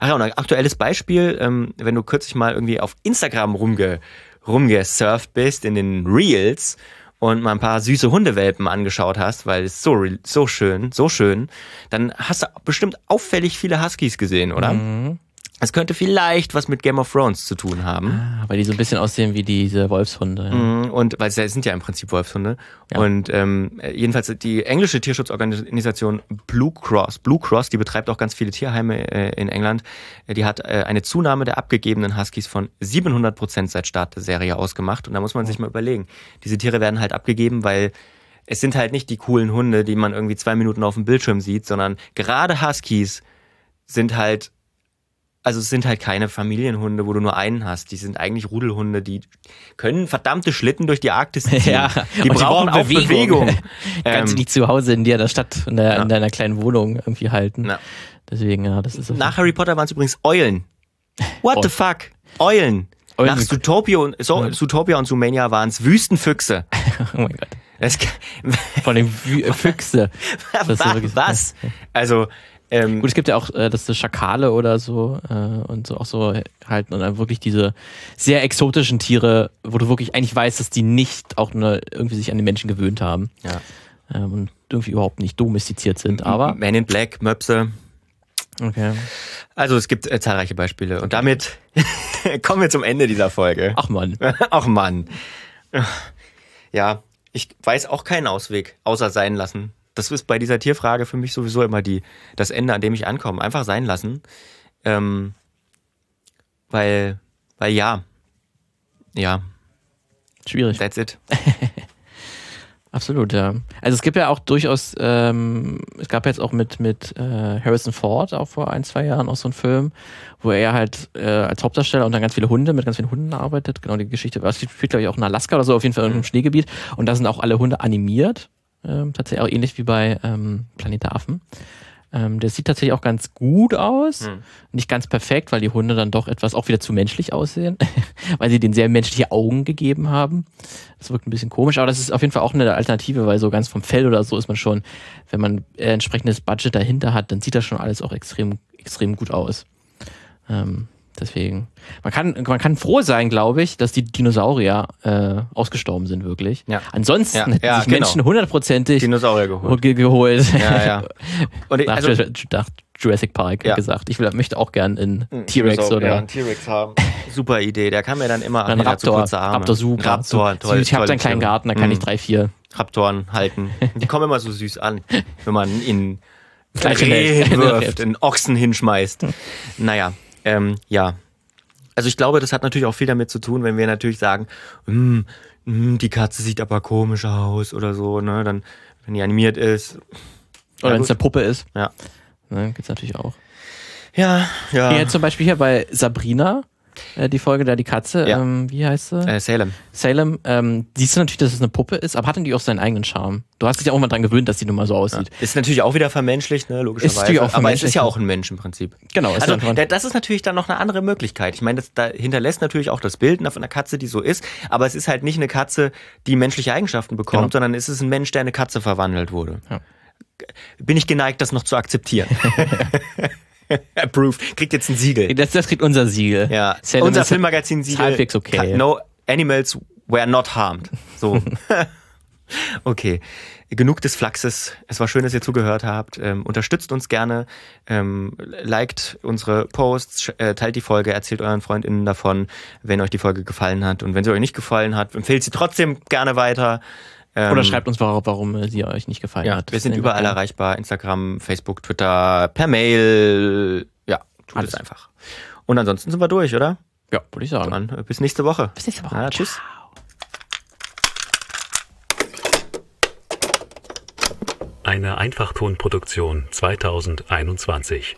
Ach ja, und ein aktuelles Beispiel, ähm, wenn du kürzlich mal irgendwie auf Instagram rumge, rumgesurft bist, in den Reels, und mal ein paar süße Hundewelpen angeschaut hast, weil es so, so schön, so schön, dann hast du bestimmt auffällig viele Huskies gesehen, oder? Mhm. Es könnte vielleicht was mit Game of Thrones zu tun haben. Ah, weil die so ein bisschen aussehen wie diese Wolfshunde. Ja. Mhm, Und weil es sind ja im Prinzip Wolfshunde. Ja. Und ähm, jedenfalls die englische Tierschutzorganisation Blue Cross, Blue Cross, die betreibt auch ganz viele Tierheime äh, in England. Äh, Die hat äh, eine Zunahme der abgegebenen Huskies von 700 Prozent seit Start der Serie ausgemacht. Und da muss man sich mal überlegen. Diese Tiere werden halt abgegeben, weil es sind halt nicht die coolen Hunde, die man irgendwie zwei Minuten auf dem Bildschirm sieht, sondern gerade Huskies sind halt also es sind halt keine Familienhunde, wo du nur einen hast. Die sind eigentlich Rudelhunde, die können verdammte Schlitten durch die Arktis ziehen. Ja, die und brauchen auch Bewegung. Kannst du Ähm, nicht zu Hause in dir der Stadt, in, der, Ja. in deiner kleinen Wohnung irgendwie halten. na. Deswegen, ja, das ist auf- Nach Harry Potter waren es übrigens Eulen. What Oh. the fuck? Eulen. Eulen Nach Zootopia und, so, Ja. Zootopia und Zoomania waren es Wüstenfüchse. Oh mein Gott. Das, Von den Füchse. Ja wirklich- was? Also, ähm, Gut, es gibt ja auch, äh, das Schakale oder so äh, und so auch so halt und dann wirklich diese sehr exotischen Tiere, wo du wirklich eigentlich weißt, dass die nicht auch nur irgendwie sich an den Menschen gewöhnt haben ja. ähm, und irgendwie überhaupt nicht domestiziert sind. Aber Men in Black, Möpse. okay. Also es gibt äh, zahlreiche Beispiele. Und damit kommen wir zum Ende dieser Folge. Ach man. Ach Mann. Ja, ich weiß auch keinen Ausweg, außer sein lassen. Das ist bei dieser Tierfrage für mich sowieso immer die, das Ende, an dem ich ankomme. Einfach sein lassen. Ähm, weil, weil ja. Ja, Schwierig. that's it. Absolut, ja. Also es gibt ja auch durchaus, ähm, es gab jetzt auch mit, mit äh, Harrison Ford auch vor ein, zwei Jahren auch so einen Film, wo er halt äh, als Hauptdarsteller und dann ganz viele Hunde, mit ganz vielen Hunden arbeitet. Genau die Geschichte, es spielt glaube ich auch in Alaska oder so, auf jeden Fall in einem Schneegebiet. Und da sind auch alle Hunde animiert. Ähm, tatsächlich auch ähnlich wie bei ähm, Planet der Affen. Ähm, der sieht tatsächlich auch ganz gut aus. Hm. Nicht ganz perfekt, weil die Hunde dann doch etwas auch wieder zu menschlich aussehen, weil sie denen sehr menschliche Augen gegeben haben. Das wirkt ein bisschen komisch, aber das ist auf jeden Fall auch eine Alternative, weil so ganz vom Fell oder so ist man schon, wenn man äh, entsprechendes Budget dahinter hat, dann sieht das schon alles auch extrem, extrem gut aus. Ähm, deswegen. Man kann, man kann froh sein, glaube ich, dass die Dinosaurier äh, ausgestorben sind, wirklich. Ja. Ansonsten Ja, hätten ja, sich genau. Menschen hundertprozentig Dinosaurier geholt. ge geholt. Ja, ja. Und nach, also, Jurassic- nach Jurassic Park Ja. gesagt. Ich will, möchte auch gern einen T-Rex oder einen T-Rex haben. Super Idee. Der kann mir dann immer hat so Raptor. Raptor super. Raptor, So- toll. Ich habe tolle einen kleinen. Garten, da kann Mhm. ich drei, vier. Raptoren halten. Die kommen immer so süß an, wenn man in Gleich Reh in der- hinwirft, in Ochsen hinschmeißt. Naja, ähm, ja. Also ich glaube, das hat natürlich auch viel damit zu tun, wenn wir natürlich sagen, "Mm, mm, die Katze sieht aber komisch aus oder so, ne? Dann, wenn die animiert ist. Oder Ja, wenn es eine Puppe ist. Ja. Ne, gibt's natürlich auch. Ja, ja. Hier zum Beispiel hier bei Sabrina, die Folge da, die Katze, Ja. ähm, wie heißt sie? Äh, Salem. Salem, ähm, siehst du natürlich, dass es eine Puppe ist, aber hat denn die auch seinen eigenen Charme? Du hast dich ja auch mal dran gewöhnt, dass die nun mal so aussieht. Ist natürlich auch wieder vermenschlicht, ne, logischerweise. natürlich auch aber es ist vermenschlicht. ja auch ein Mensch im Prinzip. Genau, ist Also, das ist natürlich dann noch eine andere Möglichkeit. Ich meine, das da hinterlässt natürlich auch das Bild von einer Katze, die so ist, aber es ist halt nicht eine Katze, die menschliche Eigenschaften bekommt, Genau. sondern es ist ein Mensch, der in eine Katze verwandelt wurde. Ja. Bin ich geneigt, das noch zu akzeptieren. Approved. Kriegt jetzt ein Siegel. Das, das kriegt unser Siegel. Ja, Salem unser Filmmagazin-Siegel. halbwegs okay. No animals were not harmed. So. okay. Genug des Flachses. Es war schön, dass ihr zugehört habt. Ähm, unterstützt uns gerne. Ähm, liked unsere Posts, äh, teilt die Folge, erzählt euren FreundInnen davon, wenn euch die Folge gefallen hat. Und wenn sie euch nicht gefallen hat, empfehlt sie trotzdem gerne weiter. Ähm, Oder schreibt uns, warum, warum äh, sie euch nicht gefallen ja, hat. wir sind überall nehmen erreichbar. Instagram, Facebook, Twitter, per Mail. Ja, tut Alles. es einfach. Und ansonsten sind wir durch, oder? Ja, würde ich sagen. Dann äh, bis nächste Woche. Bis nächste Woche. Ja, tschüss. Eine Einfachtonproduktion 2021.